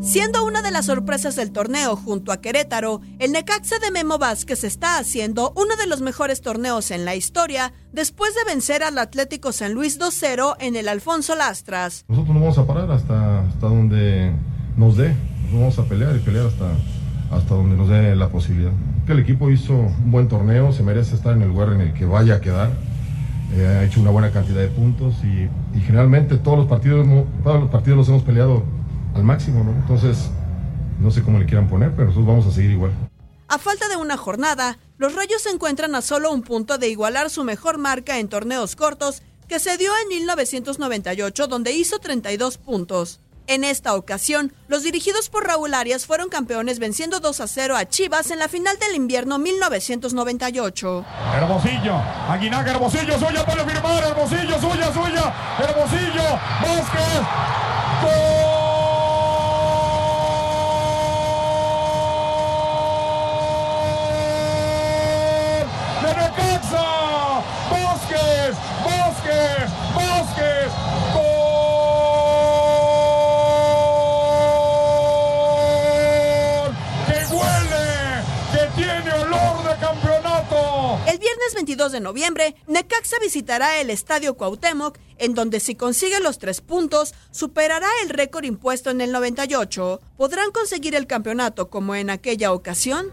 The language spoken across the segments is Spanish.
Siendo una de las sorpresas del torneo junto a Querétaro, el Necaxa de Memo Vázquez está haciendo uno de los mejores torneos en la historia después de vencer al Atlético San Luis 2-0 en el Alfonso Lastras. Nosotros no vamos a parar hasta, hasta donde nos dé, nos vamos a pelear y pelear hasta, hasta donde nos dé la posibilidad. Que el equipo hizo un buen torneo, se merece estar en el lugar en el que vaya a quedar. Eh, ha hecho una buena cantidad de puntos y, y generalmente todos los partidos, todos los partidos los hemos peleado al máximo, ¿no? Entonces, no sé cómo le quieran poner, pero nosotros vamos a seguir igual. A falta de una jornada, los Rayos se encuentran a solo un punto de igualar su mejor marca en torneos cortos que se dio en 1998 donde hizo 32 puntos. En esta ocasión, los dirigidos por Raúl Arias fueron campeones venciendo 2 a 0 a Chivas en la final del invierno 1998. Hermosillo, Aguinaga, Hermosillo, suya para firmar, Hermosillo, suya, suya, Hermosillo, Vázquez, ¡Gol! Viernes 22 de noviembre, Necaxa visitará el Estadio Cuauhtémoc, en donde si consigue los tres puntos, superará el récord impuesto en el 98. ¿Podrán conseguir el campeonato como en aquella ocasión?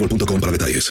boostmobile.com para detalles.